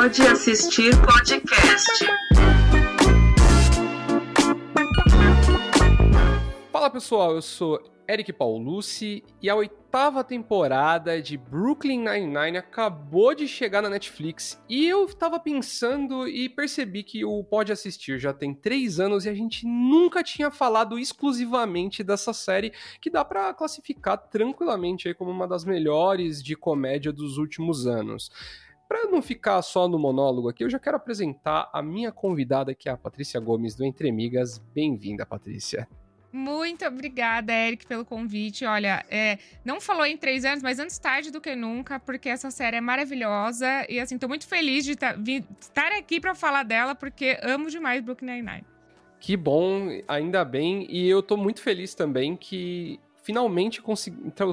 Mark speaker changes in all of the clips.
Speaker 1: Pode assistir podcast.
Speaker 2: Fala pessoal, eu sou Eric Paulucci e a oitava temporada de Brooklyn Nine-Nine acabou de chegar na Netflix e eu tava pensando e percebi que o Pode Assistir já tem três anos e a gente nunca tinha falado exclusivamente dessa série que dá para classificar tranquilamente como uma das melhores de comédia dos últimos anos. Para não ficar só no monólogo aqui, eu já quero apresentar a minha convidada, que é a Patrícia Gomes do Entre Amigas. Bem-vinda, Patrícia.
Speaker 3: Muito obrigada, Eric, pelo convite. Olha, é, não falou em três anos, mas antes tarde do que nunca, porque essa série é maravilhosa. E assim, tô muito feliz de tá, estar aqui para falar dela, porque amo demais Brooklyn Nine-Nine.
Speaker 2: Que bom, ainda bem. E eu tô muito feliz também que finalmente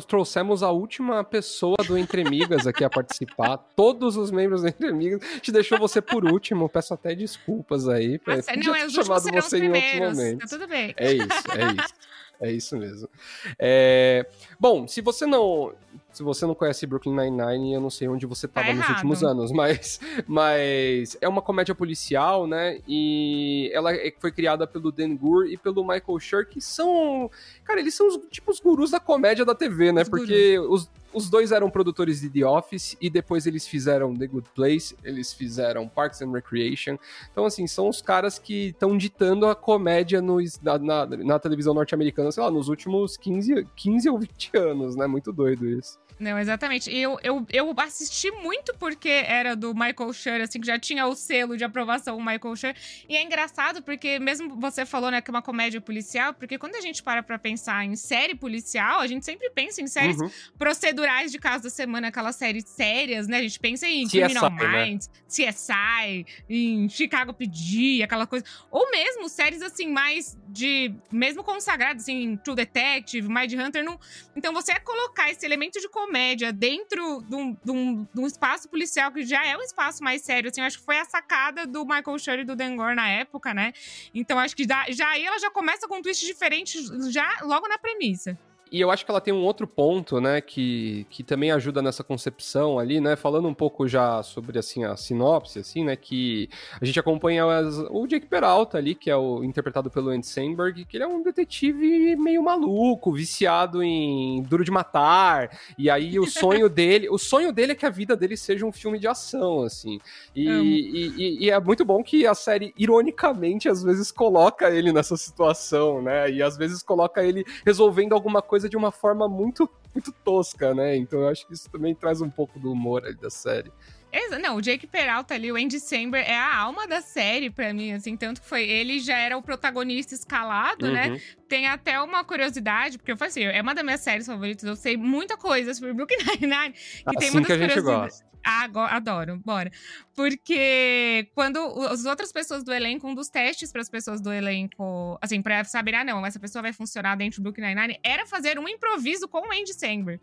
Speaker 2: trouxemos a última pessoa do Entre Amigas aqui a participar. Todos os membros do Entre Amigas. Te deixou você por último. Peço até desculpas aí.
Speaker 3: Nossa, não, é os chamado você em outro momento. Tá tudo bem.
Speaker 2: É isso, é isso. É isso mesmo. É... Bom, se você não se você não conhece Brooklyn Nine-Nine, eu não sei onde você estava tá nos últimos anos, mas, mas é uma comédia policial, né? E ela é, foi criada pelo Dan Goor e pelo Michael Schur, que são. Cara, eles são os, tipo os gurus da comédia da TV, né? Os Porque os, os dois eram produtores de The Office e depois eles fizeram The Good Place, eles fizeram Parks and Recreation. Então, assim, são os caras que estão ditando a comédia no, na, na, na televisão norte-americana, sei lá, nos últimos 15, 15 ou 20 anos, né? Muito doido isso.
Speaker 3: Não, exatamente. Eu, eu, eu assisti muito porque era do Michael Schur, assim, que já tinha o selo de aprovação o Michael Schur. E é engraçado porque, mesmo você falou, né, que é uma comédia policial, porque quando a gente para pra pensar em série policial, a gente sempre pensa em séries uhum. procedurais de caso da semana, aquelas séries sérias, né? A gente pensa em CSI, Criminal né? Minds, CSI, em Chicago PD, aquela coisa. Ou mesmo séries, assim, mais de... Mesmo consagradas, assim, True Detective, Mind Hunter. Não... Então, você é colocar esse elemento de comédia comédia dentro de um, de, um, de um, espaço policial que já é um espaço mais sério, assim, acho que foi a sacada do Michael Schur e do Dengor na época, né? Então acho que já, já aí ela já começa com um twist diferente já logo na premissa.
Speaker 2: E eu acho que ela tem um outro ponto, né, que, que também ajuda nessa concepção ali, né, falando um pouco já sobre, assim, a sinopse, assim, né, que a gente acompanha as, o Jake Peralta ali, que é o interpretado pelo Andy Samberg, que ele é um detetive meio maluco, viciado em Duro de Matar, e aí o sonho dele, o sonho dele é que a vida dele seja um filme de ação, assim, e, e, e, e é muito bom que a série, ironicamente, às vezes coloca ele nessa situação, né, e às vezes coloca ele resolvendo alguma coisa coisa de uma forma muito, muito tosca, né? Então eu acho que isso também traz um pouco do humor ali da série.
Speaker 3: Não, o Jake Peralta ali, o Andy Samberg, é a alma da série para mim, assim, tanto que foi, ele já era o protagonista escalado, né? uhum. né? Tem até uma curiosidade, porque eu falei assim, é uma das minhas séries favoritas, eu sei muita coisa sobre Brooklyn Nine-Nine, que
Speaker 2: assim
Speaker 3: tem muitas
Speaker 2: que a gente gosta.
Speaker 3: Ah, adoro, bora. Porque quando as outras pessoas do elenco, um dos testes para as pessoas do elenco, assim, para saber, ah, não, essa pessoa vai funcionar dentro do Brooklyn Nine-Nine, era fazer um improviso com o Andy Samberg.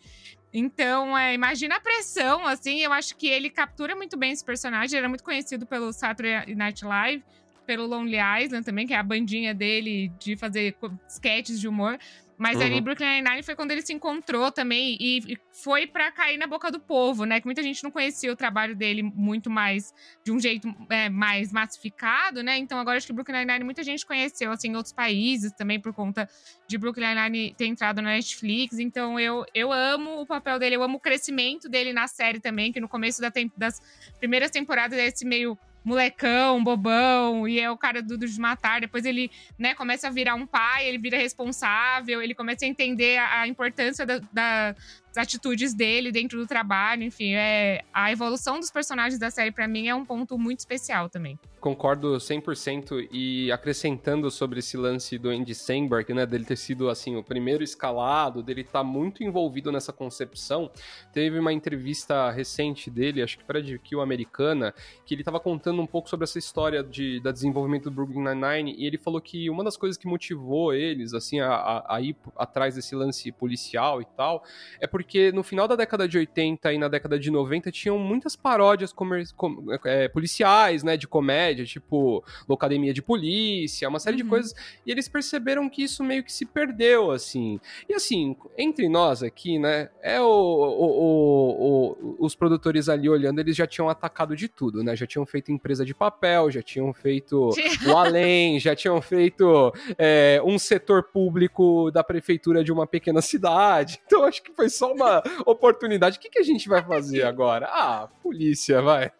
Speaker 3: Então, é, imagina a pressão, assim, eu acho que ele captura muito bem esse personagem, ele era muito conhecido pelo Saturday Night Live, pelo Lonely Island também, que é a bandinha dele de fazer sketches de humor. Mas uhum. ali Brooklyn Nine-Nine foi quando ele se encontrou também e, foi para cair na boca do povo, né? Que muita gente não conhecia o trabalho dele muito mais de um jeito é, mais massificado, né? Então agora acho que Brooklyn Nine-Nine muita gente conheceu assim em outros países também por conta de Brooklyn Nine-Nine ter entrado na Netflix. Então eu, eu amo o papel dele, eu amo o crescimento dele na série também, que no começo da das primeiras temporadas é esse meio molecão, bobão, e é o cara do, do de matar. Depois ele, né, começa a virar um pai, ele vira responsável, ele começa a entender a, a importância da, da, atitudes dele dentro do trabalho, enfim, é a evolução dos personagens da série para mim é um ponto muito especial também.
Speaker 2: Concordo 100% e acrescentando sobre esse lance do Andy Samberg, né, dele ter sido assim o primeiro escalado, dele estar tá muito envolvido nessa concepção. Teve uma entrevista recente dele, acho que para a Americana, que ele estava contando um pouco sobre essa história de da desenvolvimento do Brooklyn Nine-Nine e ele falou que uma das coisas que motivou eles assim a, a, a ir atrás desse lance policial e tal é porque porque no final da década de 80 e na década de 90 tinham muitas paródias comer, com, é, policiais, né, de comédia, tipo Locademia de Polícia, uma série uhum. de coisas, e eles perceberam que isso meio que se perdeu, assim. E assim, entre nós aqui, né, é o, o, o, os produtores ali olhando, eles já tinham atacado de tudo, né? Já tinham feito empresa de papel, já tinham feito o além, já tinham feito é, um setor público da prefeitura de uma pequena cidade. Então acho que foi só uma oportunidade. O que, que a gente vai fazer agora? Ah, polícia, vai.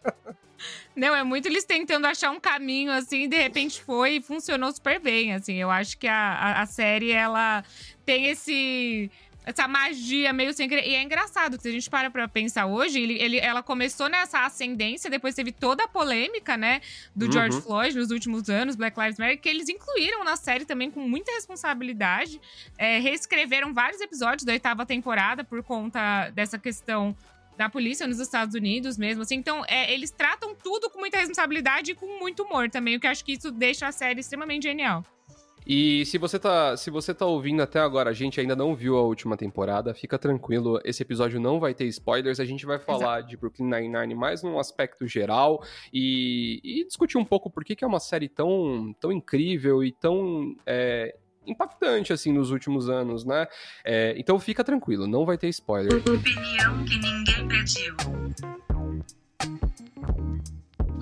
Speaker 3: Não, é muito eles tentando achar um caminho, assim, de repente foi e funcionou super bem, assim. Eu acho que a, a, a série, ela tem esse essa magia meio sem querer. E é engraçado, se a gente para pra pensar hoje, ele, ele, ela começou nessa ascendência, depois teve toda a polêmica, né, do uhum. George Floyd nos últimos anos, Black Lives Matter, que eles incluíram na série também com muita responsabilidade. É, reescreveram vários episódios da oitava temporada por conta dessa questão da polícia nos Estados Unidos mesmo, assim. Então, é, eles tratam tudo com muita responsabilidade e com muito humor também, o que eu acho que isso deixa a série extremamente genial.
Speaker 2: E se você tá, se você tá ouvindo até agora, a gente ainda não viu a última temporada, fica tranquilo, esse episódio não vai ter spoilers, a gente vai falar Exato. de Brooklyn Nine-Nine mais num aspecto geral e, e, discutir um pouco por que, que é uma série tão, tão incrível e tão é, impactante, assim, nos últimos anos, né? É, então fica tranquilo, não vai ter spoiler.
Speaker 1: Opinião que ninguém pediu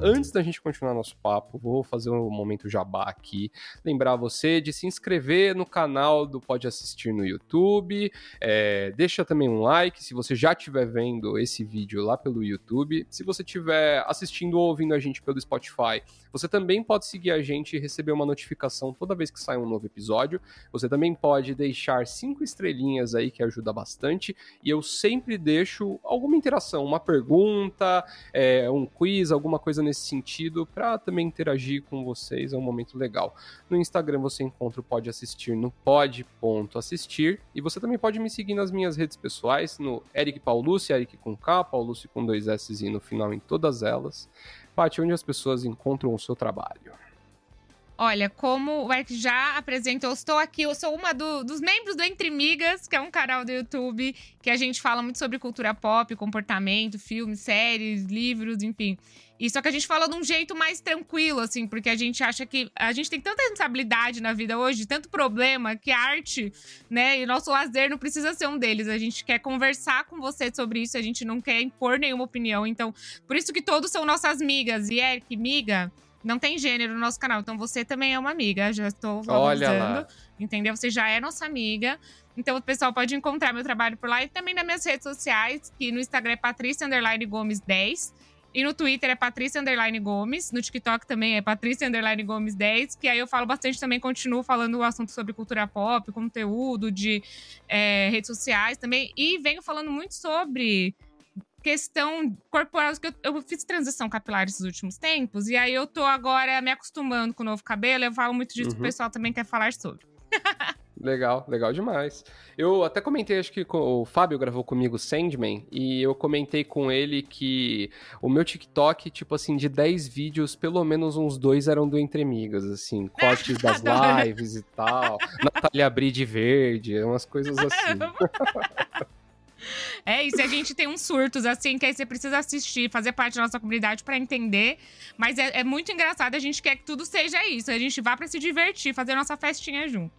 Speaker 2: antes da gente continuar nosso papo, vou fazer um momento jabá aqui. Lembrar você de se inscrever no canal do Pode Assistir no YouTube. É, deixa também um like se você já estiver vendo esse vídeo lá pelo YouTube. Se você estiver assistindo ou ouvindo a gente pelo Spotify, você também pode seguir a gente e receber uma notificação toda vez que sai um novo episódio. Você também pode deixar cinco estrelinhas aí, que ajuda bastante. E eu sempre deixo alguma interação, uma pergunta, é, um quiz, alguma coisa nesse nesse sentido para também interagir com vocês, é um momento legal. No Instagram você encontra o Pode Assistir no pod.assistir e você também pode me seguir nas minhas redes pessoais, no Eric Paulucci, Eric com K, Paulucci com dois S e no final em todas elas. Pati, onde as pessoas encontram o seu trabalho.
Speaker 3: Olha, como o Eric já apresentou, estou aqui, eu sou uma do, dos membros do Entre Migas, que é um canal do YouTube que a gente fala muito sobre cultura pop, comportamento, filmes, séries, livros, enfim. E só que a gente fala de um jeito mais tranquilo, assim, porque a gente acha que a gente tem tanta responsabilidade na vida hoje, tanto problema, que a arte, né, e nosso lazer não precisa ser um deles. A gente quer conversar com você sobre isso, a gente não quer impor nenhuma opinião. Então, por isso que todos são nossas migas. E Eric, miga, não tem gênero no nosso canal. Então você também é uma amiga. Já estou valorizando. Entendeu? Você já é nossa amiga. Então o pessoal pode encontrar meu trabalho por lá e também nas minhas redes sociais, que no Instagram é Patrícia Underline Gomes 10. E no Twitter é Patrícia Underline Gomes. No TikTok também é Patrícia Underline Gomes 10. Que aí eu falo bastante também, continuo falando o assunto sobre cultura pop, conteúdo de é, redes sociais também. E venho falando muito sobre questão corporal, que eu, eu, fiz transição capilar esses últimos tempos, e aí eu tô agora me acostumando com o novo cabelo, eu falo muito disso uhum. que o pessoal também quer falar sobre.
Speaker 2: Legal, legal demais. Eu até comentei, acho que o Fábio gravou comigo Sandman, e eu comentei com ele que o meu TikTok, tipo assim, de 10 vídeos, pelo menos uns dois eram do Entre Amigas, assim, cortes das lives e tal, Natália Bride Verde, umas coisas assim.
Speaker 3: É isso, a gente tem uns surtos, assim, que aí você precisa assistir, fazer parte da nossa comunidade para entender. Mas é, é, muito engraçado, a gente quer que tudo seja isso. A gente vá para se divertir, fazer nossa festinha junto.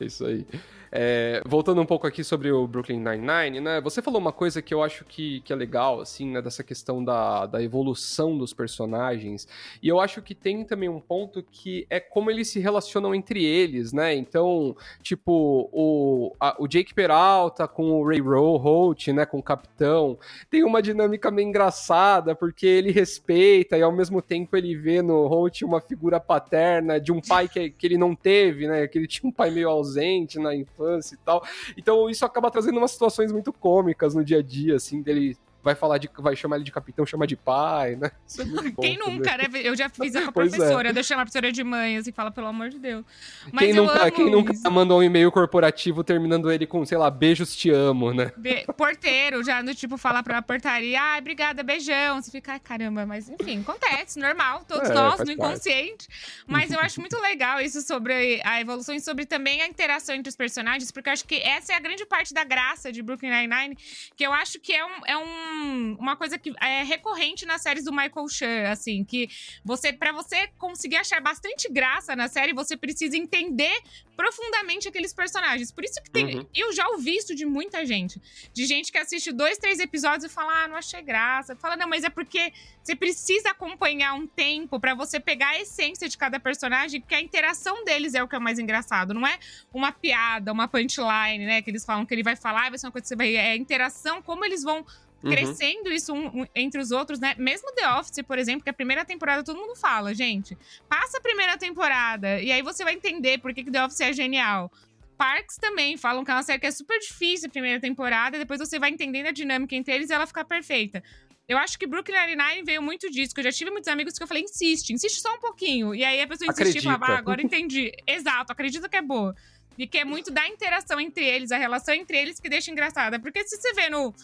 Speaker 2: É isso aí. É, voltando um pouco aqui sobre o Brooklyn Nine-Nine, né? Você falou uma coisa que eu acho que, que é legal, assim, né? Dessa questão da, da evolução dos personagens. E eu acho que tem também um ponto que é como eles se relacionam entre eles, né? Então, tipo, o, a, o Jake Peralta com o Ray Holt, né? Com o Capitão, tem uma dinâmica meio engraçada, porque ele respeita e ao mesmo tempo ele vê no Holt uma figura paterna de um pai que, que ele não teve, né? Que ele tinha um pai meio ausente na infância infância e tal. Então isso acaba trazendo umas situações muito cômicas no dia a dia, assim, dele vai falar de. vai chamar ele de capitão, chama de pai, né?
Speaker 3: Isso é muito bom. Quem nunca, né? Eu já fiz com a é. professora, é. eu chamar a professora de mãe, assim, fala, pelo amor de Deus.
Speaker 2: Mas quem nunca, quem nunca mandou um e-mail corporativo terminando ele com, sei lá, beijos te amo, né?
Speaker 3: Be porteiro, já no tipo, falar pra portaria, ai, obrigada, beijão. Você fica, ai, caramba, mas enfim, acontece, normal, todos é, nós, no inconsciente. Parte. Mas eu acho muito legal isso sobre a evolução e sobre também a interação entre os personagens, porque eu acho que essa é a grande parte da graça de Brooklyn Nine-Nine, que eu acho que é um. É um um, uma coisa que é recorrente nas séries do Michael Chan, assim, que você, para você conseguir achar bastante graça na série, você precisa entender profundamente aqueles personagens. Por isso que tem.
Speaker 2: Uhum.
Speaker 3: Eu já ouvi isso de muita gente. De gente que assiste dois, três episódios e fala, ah, não achei graça. Fala, não, mas é porque você precisa acompanhar um tempo para você pegar a essência de cada personagem, porque a interação deles é o que é mais engraçado. Não é uma piada, uma punchline, né? Que eles falam que ele vai falar e vai ser uma coisa que você vai. É a interação, como eles vão
Speaker 2: Uhum.
Speaker 3: crescendo isso um- um- entre os outros, né? Mesmo The Office, por exemplo, que a primeira temporada todo mundo fala, gente, passa a primeira temporada e aí você vai entender por que, que The Office é genial. Parks também falam que é uma série que é super difícil a primeira temporada, e depois você vai entendendo a dinâmica entre eles e ela fica perfeita. Eu acho que Brooklyn Nine-Nine veio muito disso, que eu já tive muitos amigos que eu falei, insiste, insiste só um pouquinho. E aí a pessoa insistia e falava, ah, agora entendi. Exato, acredita que é boa. E que é muito da interação entre eles, a relação entre eles que deixa engraçada. Porque se você vê no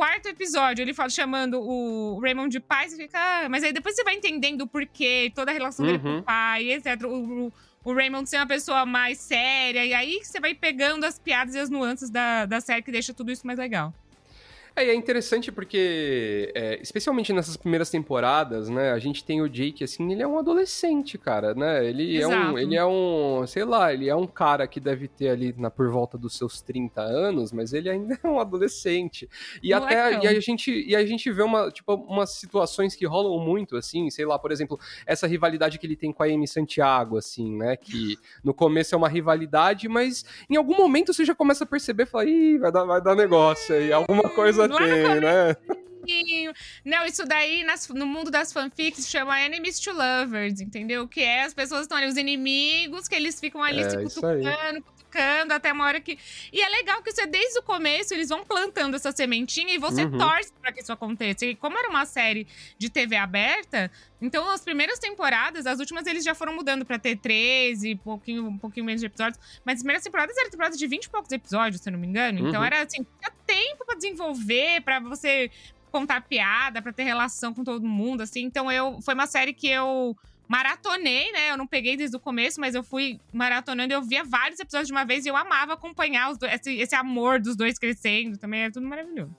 Speaker 3: quarto episódio ele fala, chamando o Raymond de pai, você fica. Ah, mas aí depois você vai entendendo o porquê, toda a relação dele com
Speaker 2: Uhum.
Speaker 3: o pai, etc. O, o, o Raymond ser uma pessoa mais séria. E aí você vai pegando as piadas e as nuances da, da série que deixa tudo isso mais legal.
Speaker 2: É, é interessante porque, é, especialmente nessas primeiras temporadas, né, a gente tem o Jake, assim, ele é um adolescente, cara, né, ele é um, ele é um, sei lá, ele é um cara que deve ter ali na, por volta dos seus 30 anos, mas ele ainda é um adolescente. E até,
Speaker 3: Molecão.
Speaker 2: e a gente, e a gente vê uma, tipo, umas situações que rolam muito, assim, sei lá, por exemplo, essa rivalidade que ele tem com a Amy Santiago, assim, né, que no começo é uma rivalidade, mas em algum momento você já começa a perceber, fala, ih, vai dar, vai dar negócio aí, alguma coisa
Speaker 3: Lá no
Speaker 2: tem, né?
Speaker 3: Não, isso daí nas- no mundo das fanfics chama enemies to lovers, entendeu? Que é as pessoas estão ali, os inimigos, que eles ficam ali
Speaker 2: É,
Speaker 3: se cutucando, cutucando, até uma hora que. E é legal que isso é desde o começo, eles vão plantando essa sementinha e você
Speaker 2: Uhum.
Speaker 3: torce pra que isso aconteça. E como era uma série de TV aberta, então as primeiras temporadas, as últimas eles já foram mudando pra ter 13, pouquinho, um pouquinho menos de episódios. Mas as primeiras temporadas eram temporadas de 20 e poucos episódios, se eu não me engano. Então
Speaker 2: Uhum.
Speaker 3: era assim, tinha tempo pra desenvolver, pra você contar piada, pra ter relação com todo mundo, assim. Então eu foi uma série que eu maratonei, né? Eu não peguei desde o começo, mas eu fui maratonando. Eu via vários episódios de uma vez e eu amava acompanhar dois, esse, esse amor dos dois crescendo. Também é tudo maravilhoso.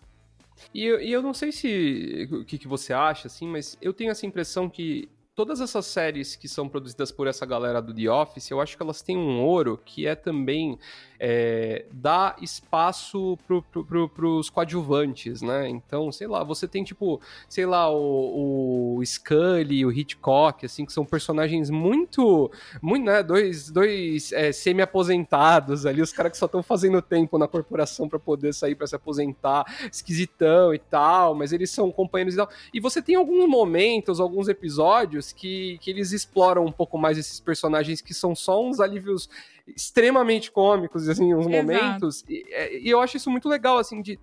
Speaker 2: E eu, e eu não sei se o que, que você acha, assim, mas eu tenho essa impressão que todas essas séries que são produzidas por essa galera do The Office, eu acho que elas têm um ouro que é também é, dar espaço pro, pro, pro, pros coadjuvantes, né? Então, sei lá, você tem tipo, sei lá, o, o Scully, o Hitchcock, assim, que são personagens muito, muito, né? Dois, dois é, semi-aposentados ali, os caras que só estão fazendo tempo na corporação para poder sair para se aposentar, esquisitão e tal, mas eles são companheiros e tal. E você tem alguns momentos, alguns episódios que, que eles exploram um pouco mais esses personagens que são só uns alívios extremamente cômicos, assim, uns momentos. E, é, e eu acho isso muito legal, assim, de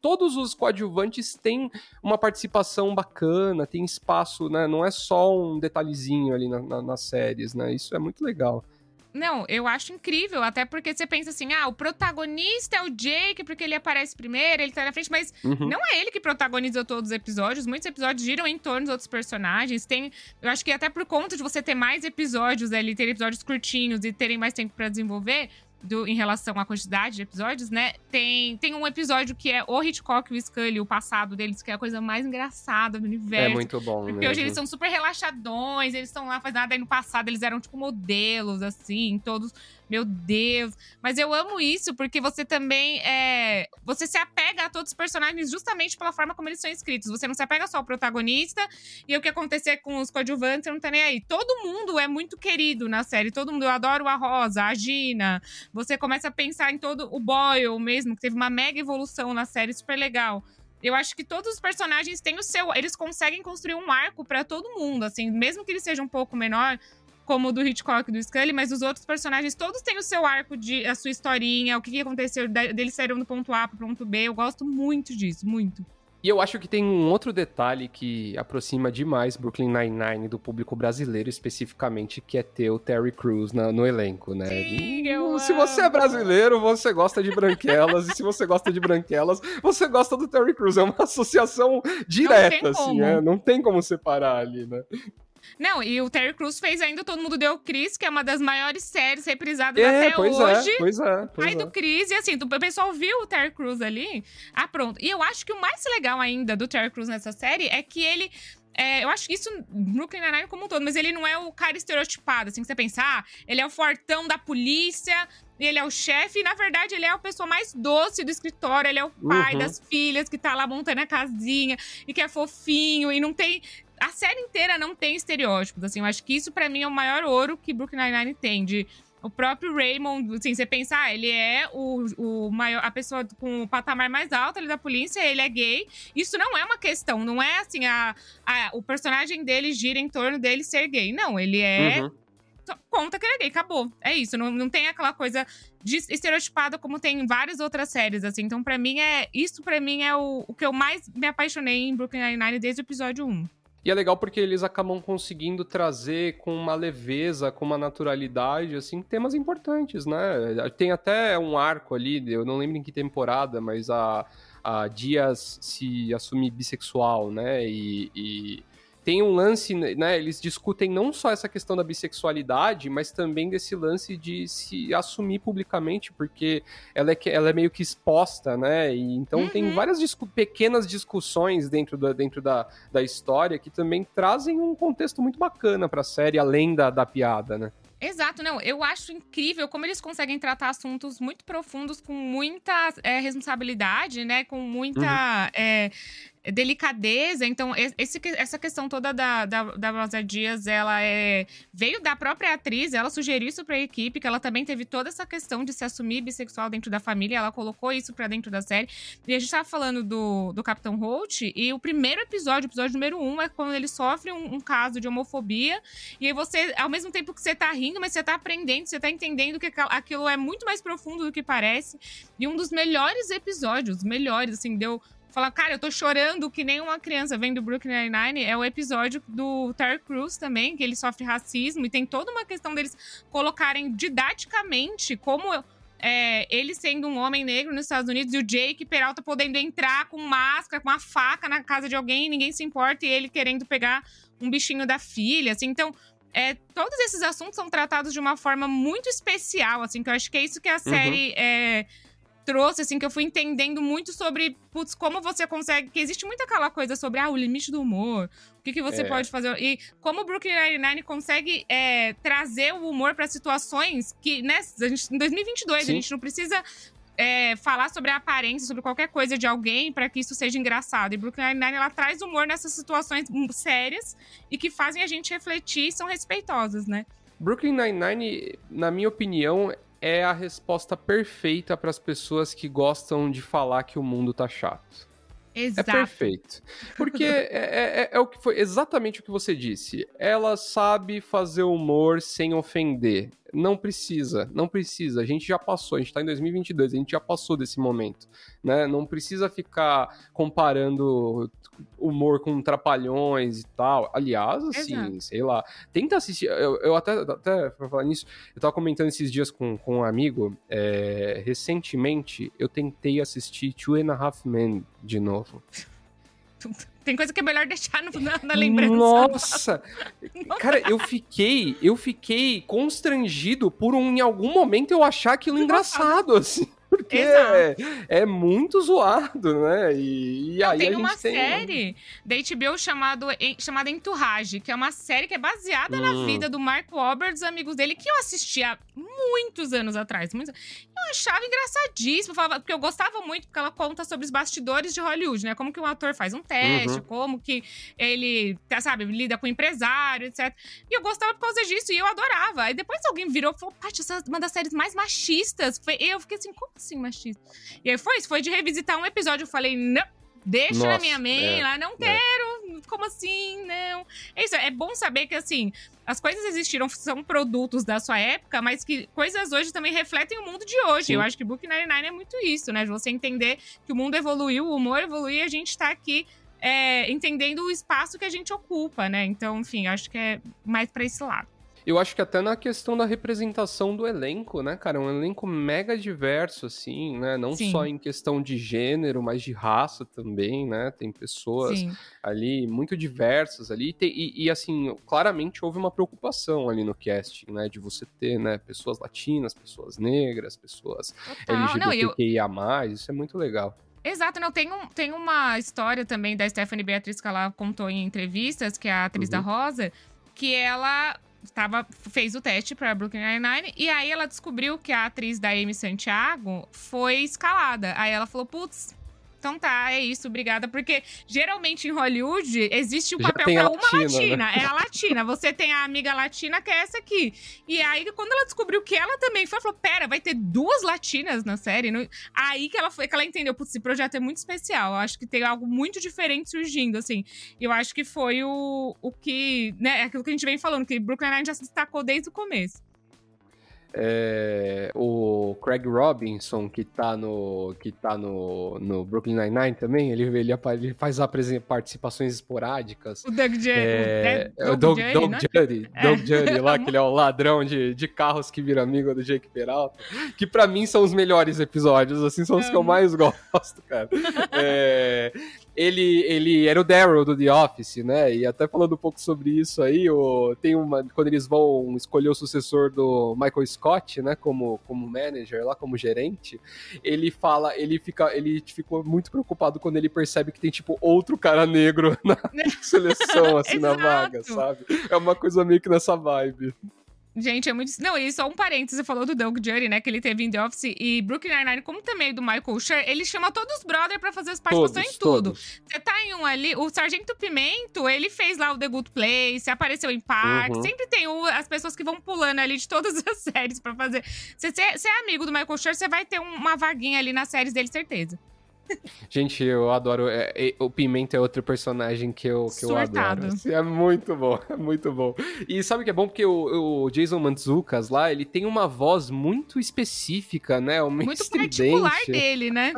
Speaker 2: todos os coadjuvantes têm uma participação bacana, tem espaço, né? Não é só um detalhezinho ali na- na- nas séries, né? Isso é muito legal.
Speaker 3: Não, eu acho incrível, até porque você pensa assim, ah, o protagonista é o Jake, porque ele aparece primeiro, ele tá na frente, mas
Speaker 2: Uhum.
Speaker 3: não é ele que protagoniza todos os episódios. Muitos episódios giram em torno dos outros personagens. Tem, eu acho que até por conta de você ter mais episódios ali, ter episódios curtinhos e terem mais tempo pra desenvolver. Do- em relação à quantidade de episódios, né? Tem, tem um episódio que é o Hitchcock e o Scully, o passado deles, que é a coisa mais engraçada do universo.
Speaker 2: É muito bom,
Speaker 3: Porque
Speaker 2: mesmo.
Speaker 3: hoje eles são super relaxadões, eles estão lá fazendo nada. Aí no passado eles eram, tipo, modelos, assim, todos. Meu Deus. Mas eu amo isso, porque você também é. Você se apega a todos os personagens justamente pela forma como eles são escritos. Você não se apega só ao protagonista e o que acontecer com os coadjuvantes, não tá nem aí. Todo mundo é muito querido na série. Todo mundo. Eu adoro a Rosa, a Gina. Você começa a pensar em todo o Boyle mesmo, que teve uma mega evolução na série, super legal. Eu acho que todos os personagens têm o seu. Eles conseguem construir um arco pra todo mundo, assim, mesmo que ele seja um pouco menor, como o do Hitchcock e do Scully, mas os outros personagens todos têm o seu arco de a sua historinha, o que, que aconteceu, deles saíram do ponto A pro ponto B. Eu gosto muito disso, muito.
Speaker 2: E eu acho que tem um outro detalhe que aproxima demais Brooklyn Nine-Nine do público brasileiro, especificamente, que é ter o Terry Crews na- no elenco, né?
Speaker 3: Sim, eu
Speaker 2: se você é
Speaker 3: amo.
Speaker 2: brasileiro, você gosta de branquelas, e se você gosta de branquelas, você gosta do Terry Crews. É uma associação direta, assim, né? Não tem como separar ali, né?
Speaker 3: Não, e o Terry Crews fez ainda Todo Mundo Deu Chris, que é uma das maiores séries reprisadas
Speaker 2: É,
Speaker 3: até
Speaker 2: pois
Speaker 3: hoje.
Speaker 2: é, pois é. Pois
Speaker 3: Pai
Speaker 2: é.
Speaker 3: do Chris, e assim, o pessoal viu o Terry Crews ali. Ah, pronto. E eu acho que o mais legal ainda do Terry Crews nessa série é que ele. é, eu acho que isso Brooklyn Nine-Nine como um todo, mas ele não é o cara estereotipado, assim, que você pensa, ah, ele é o fortão da polícia, ele é o chefe, e na verdade ele é a pessoa mais doce do escritório, ele é o pai
Speaker 2: Uhum.
Speaker 3: das filhas que tá lá montando a casinha, e que é fofinho, e não tem... A série inteira não tem estereótipos, assim, eu acho que isso pra mim é o maior ouro que Brooklyn Nine-Nine tem, de o próprio Raymond, assim, você pensar, ah, ele é o, o maior, a pessoa com o patamar mais alto ali da polícia, ele é gay. Isso não é uma questão, não é assim, a, a- o personagem dele gira em torno dele ser gay. Não, ele é.
Speaker 2: Uhum.
Speaker 3: Conta que ele é gay, acabou. É isso. Não, não tem aquela coisa de estereotipada como tem em várias outras séries, assim. Então, pra mim, é. Isso pra mim é o, o que eu mais me apaixonei em Brooklyn Nine-Nine desde o episódio 1.
Speaker 2: E é legal porque eles acabam conseguindo trazer com uma leveza, com uma naturalidade, assim, temas importantes, né? Tem até um arco ali, eu não lembro em que temporada, mas a, a Dias se assumir bissexual, né? E, e tem um lance, né? Eles discutem não só essa questão da bissexualidade, mas também desse lance de se assumir publicamente, porque ela é, ela é meio que exposta, né? E então tem
Speaker 3: Uhum.
Speaker 2: várias discu- pequenas discussões dentro da, dentro da, da história que também trazem um contexto muito bacana pra série, além da, da piada, né?
Speaker 3: Exato, não. Eu acho incrível como eles conseguem tratar assuntos muito profundos com muita é, responsabilidade, né? Com muita é, delicadeza. Então, esse, essa questão toda da, da, da Rosa Dias, ela é, veio da própria atriz, ela sugeriu isso pra equipe, que ela também teve toda essa questão de se assumir bissexual dentro da família, ela colocou isso pra dentro da série. E a gente tava falando do, do Capitão Holt, e o primeiro episódio, episódio número um, é quando ele sofre um, um caso de homofobia, e aí você, ao mesmo tempo que você tá rindo, mas você tá aprendendo, você tá entendendo que aquilo é muito mais profundo do que parece. E um dos melhores episódios, melhores, assim, deu. Falar, cara, eu tô chorando que nem uma criança vendo Brooklyn Nine-Nine. É o episódio do Terry Crews também, que ele sofre racismo. E tem toda uma questão deles colocarem didaticamente como é, ele sendo um homem negro nos Estados Unidos e o Jake Peralta podendo entrar com máscara, com uma faca na casa de alguém, ninguém se importa, e ele querendo pegar um bichinho da filha, assim. Então, é, todos esses assuntos são tratados de uma forma muito especial, assim, que eu acho que é isso que a série é, trouxe, assim, que eu fui entendendo muito sobre, putz, como você consegue. Que existe muita aquela coisa sobre, ah, o limite do humor, o que, que você
Speaker 2: É.
Speaker 3: pode fazer. E como o Brooklyn Nine-Nine consegue é, trazer o humor para situações que, né, a gente, em 2022,
Speaker 2: Sim.
Speaker 3: a gente não precisa. é, falar sobre a aparência, sobre qualquer coisa de alguém para que isso seja engraçado. E Brooklyn Nine-Nine, ela traz humor nessas situações hum, sérias e que fazem a gente refletir e são respeitosas, né?
Speaker 2: Brooklyn Nine-Nine, na minha opinião, é a resposta perfeita para as pessoas que gostam de falar que o mundo tá chato. É
Speaker 3: Exato.
Speaker 2: perfeito. Porque é, é- é o que foi exatamente o que você disse. Ela sabe fazer humor sem ofender. Não precisa, não precisa. A gente já passou, a gente tá em 2022, a gente já passou desse momento, né? Não precisa ficar comparando humor com trapalhões e tal. Aliás, assim,
Speaker 3: Exato.
Speaker 2: sei lá. Tenta assistir. Eu, eu até, até pra falar nisso, eu tava comentando esses dias com, com um amigo. é, recentemente, eu tentei assistir Two and a Half Men de novo.
Speaker 3: Tem coisa que é melhor deixar no- na, na lembrança.
Speaker 2: Nossa! Cara, eu fiquei, eu fiquei constrangido por um, em algum momento eu achar aquilo engraçado, assim. Porque é, é muito zoado, né? E, e
Speaker 3: Não,
Speaker 2: aí
Speaker 3: tem
Speaker 2: a gente
Speaker 3: uma
Speaker 2: tem...
Speaker 3: série da HBO chamado, chamada Entourage, que é uma série que é baseada na
Speaker 2: Hum.
Speaker 3: vida do Mark Wahlberg, dos amigos dele, que eu assisti há muitos anos atrás. muitos- Eu achava engraçadíssimo, falava, porque eu gostava muito, porque ela conta sobre os bastidores de Hollywood, né? Como que um ator faz um teste,
Speaker 2: Uhum.
Speaker 3: como que ele, tá, sabe, lida com empresário, etc. E eu gostava por causa disso, e eu adorava. Aí depois alguém virou e falou, Paty, essa é uma das séries mais machistas. E eu fiquei assim, como assim machista? E aí foi isso, foi de revisitar um episódio, eu falei, não, deixa na
Speaker 2: Nossa,
Speaker 3: minha main
Speaker 2: é,
Speaker 3: lá, não quero, como assim, não. É isso, é bom saber que, assim, as coisas existiram, são produtos da sua época, mas que coisas hoje também refletem o mundo de hoje.
Speaker 2: Sim.
Speaker 3: Eu acho que Book 99 é muito isso, né? De você entender que o mundo evoluiu, o humor evoluiu e a gente tá aqui é, entendendo o espaço que a gente ocupa, né? Então, enfim, acho que é mais pra esse lado.
Speaker 2: Eu acho que até na questão da representação do elenco, né, cara? É um elenco mega diverso, assim, né? Não
Speaker 3: Sim.
Speaker 2: só em questão de gênero, mas de raça também, né? Tem pessoas
Speaker 3: Sim.
Speaker 2: ali muito diversas ali. E, e, assim, claramente houve uma preocupação ali no casting, né? De você ter, né, pessoas latinas, pessoas negras, pessoas
Speaker 3: Total. Não, e eu,
Speaker 2: LGBTQIA+, isso é muito legal.
Speaker 3: Exato, não, tem, um, tem uma história também da Stephanie Beatriz que ela contou em entrevistas, que é a atriz
Speaker 2: Uhum.
Speaker 3: da Rosa, que ela tava, fez o teste pra Brooklyn Nine-Nine e aí ela descobriu que a atriz da Amy Santiago foi escalada. Aí ela falou, putz, então tá, é isso, obrigada. Porque geralmente em Hollywood existe um
Speaker 2: Já
Speaker 3: papel pra uma
Speaker 2: latina, né?
Speaker 3: latina. É a latina. Você tem a amiga latina que é essa aqui. E aí, quando ela descobriu que ela também foi, ela falou: pera, vai ter duas latinas na série? Aí que ela foi, que ela entendeu, putz, esse projeto é muito especial. Eu acho que tem algo muito diferente surgindo, assim. Eu acho que foi o, o que, né, aquilo que a gente vem falando, que Brooklyn Nine já se destacou desde o começo.
Speaker 2: É, o Craig Robinson, que tá no, que tá no, no Brooklyn Nine-Nine também, ele, ele, ele faz participações esporádicas.
Speaker 3: O Doug Jury.
Speaker 2: É,
Speaker 3: o,
Speaker 2: é o Doug,
Speaker 3: Jury,
Speaker 2: Doug
Speaker 3: né?
Speaker 2: Jury,
Speaker 3: É.
Speaker 2: Doug Jury lá, que ele é o ladrão de, de carros que vira amigo do Jake Peralta, que pra mim são os melhores episódios, assim, são os que eu mais gosto, cara. É, ele, ele era o Daryl do The Office, né, e até falando um pouco sobre isso aí, o, tem uma, quando eles vão escolher o sucessor do Michael Scott, né, como, como manager lá, como gerente, ele fala, ele fica, ele ficou muito preocupado quando ele percebe que tem, tipo, outro cara negro na seleção, assim, na vaga, sabe? É uma coisa meio que nessa vibe.
Speaker 3: Gente, é muito. Não, e só um parênteses, você falou do Doug Jury, né? Que ele teve em The Office e Brooklyn Nine-Nine, como também do Michael Schur, ele chama todos os brothers pra fazer as participações
Speaker 2: Todos,
Speaker 3: em tudo.
Speaker 2: todos.
Speaker 3: Você tá em um ali, o Sargento Pimento, ele fez lá o The Good Place, apareceu em Parks,
Speaker 2: Uhum.
Speaker 3: sempre tem o- as pessoas que vão pulando ali de todas as séries pra fazer. Se você é amigo do Michael Schur, você vai ter um- uma vaguinha ali nas séries dele, certeza.
Speaker 2: Gente, eu adoro. é, é, o Pimenta é outro personagem que eu, que eu adoro. É muito bom, é muito bom. E sabe o que é bom? Porque o, o Jason Mantzoukas lá, ele tem uma voz muito específica, né? Uma
Speaker 3: Muito particular dele, né?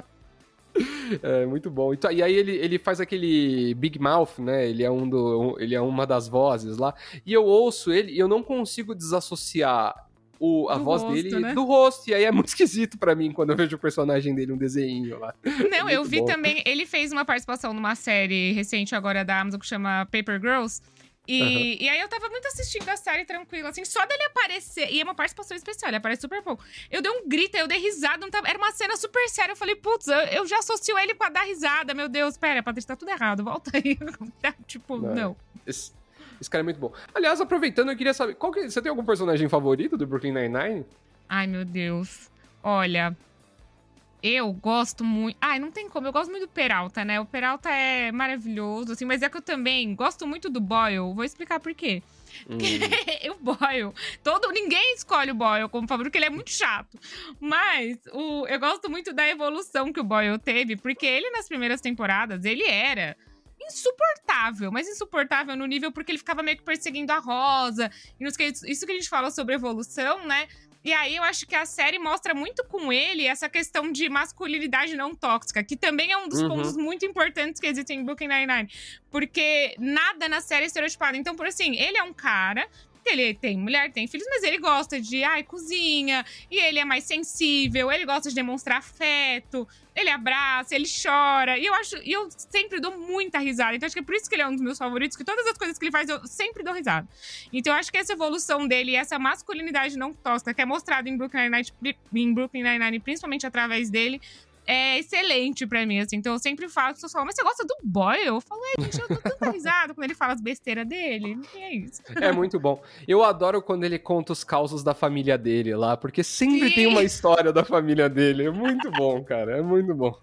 Speaker 2: É, muito bom. Então, e aí ele, ele faz aquele Big Mouth, né? Ele é, um do, ele é uma das vozes lá. E eu ouço ele e eu não consigo desassociar o, a
Speaker 3: Do
Speaker 2: voz
Speaker 3: rosto,
Speaker 2: dele
Speaker 3: né?
Speaker 2: do rosto. E aí é muito esquisito pra mim quando eu vejo o personagem dele, um desenho lá.
Speaker 3: Não, eu
Speaker 2: muito
Speaker 3: vi
Speaker 2: bom.
Speaker 3: também. Ele fez uma participação numa série recente agora da Amazon que chama Paper Girls. E, e aí eu tava muito assistindo a série tranquila, assim, só dele aparecer. E é uma participação especial, ele aparece super pouco. Eu dei um grito, eu dei risada, não tava- era uma cena super séria. Eu falei, putz, eu, eu já associo ele pra dar risada. Meu Deus, pera, Patrícia, tá tudo errado, volta aí. tipo,
Speaker 2: Não.
Speaker 3: não.
Speaker 2: Esse, esse cara é muito bom. Aliás, aproveitando, eu queria saber, qual que, você tem algum personagem favorito do Brooklyn Nine-Nine?
Speaker 3: Ai, meu Deus. Olha, eu gosto muito. Ai, não tem como. Eu gosto muito do Peralta, né? O Peralta é maravilhoso, assim, mas é que eu também gosto muito do Boyle. Vou explicar por quê.
Speaker 2: Hum,
Speaker 3: o Boyle. Todo, ninguém escolhe o Boyle como favorito, porque ele é muito chato. Mas o, eu gosto muito da evolução que o Boyle teve, porque ele, nas primeiras temporadas, ele era insuportável, mas insuportável no nível porque ele ficava meio que perseguindo a Rosa. E nos que, isso que a gente fala sobre evolução, né? E aí eu acho que a série mostra muito com ele essa questão de masculinidade não tóxica, que também é um dos
Speaker 2: Uhum.
Speaker 3: pontos muito importantes que existem em Brooklyn Nine-Nine. Porque nada na série é estereotipado. Então, por assim, ele é um cara ele tem mulher, tem filhos, mas ele gosta de, ai, cozinha, e ele é mais sensível, ele gosta de demonstrar afeto, ele abraça, ele chora, e eu acho, e eu sempre dou muita risada, então acho que é por isso que ele é um dos meus favoritos, que todas as coisas que ele faz eu sempre dou risada. Então eu acho que essa evolução dele, e essa masculinidade não tóxica, que é mostrada em Brooklyn Nine-Nine, em Brooklyn Nine-Nine, principalmente através dele, é excelente pra mim, assim. Então eu sempre falo, as pessoas falam, mas você gosta do Boyle? Eu falo, é, gente, eu dou tanta risada quando ele fala as besteiras dele. E é isso.
Speaker 2: É muito bom. Eu adoro quando ele conta os causos da família dele lá, porque sempre
Speaker 3: Sim.
Speaker 2: tem uma história da família dele. É muito bom, cara. É muito bom.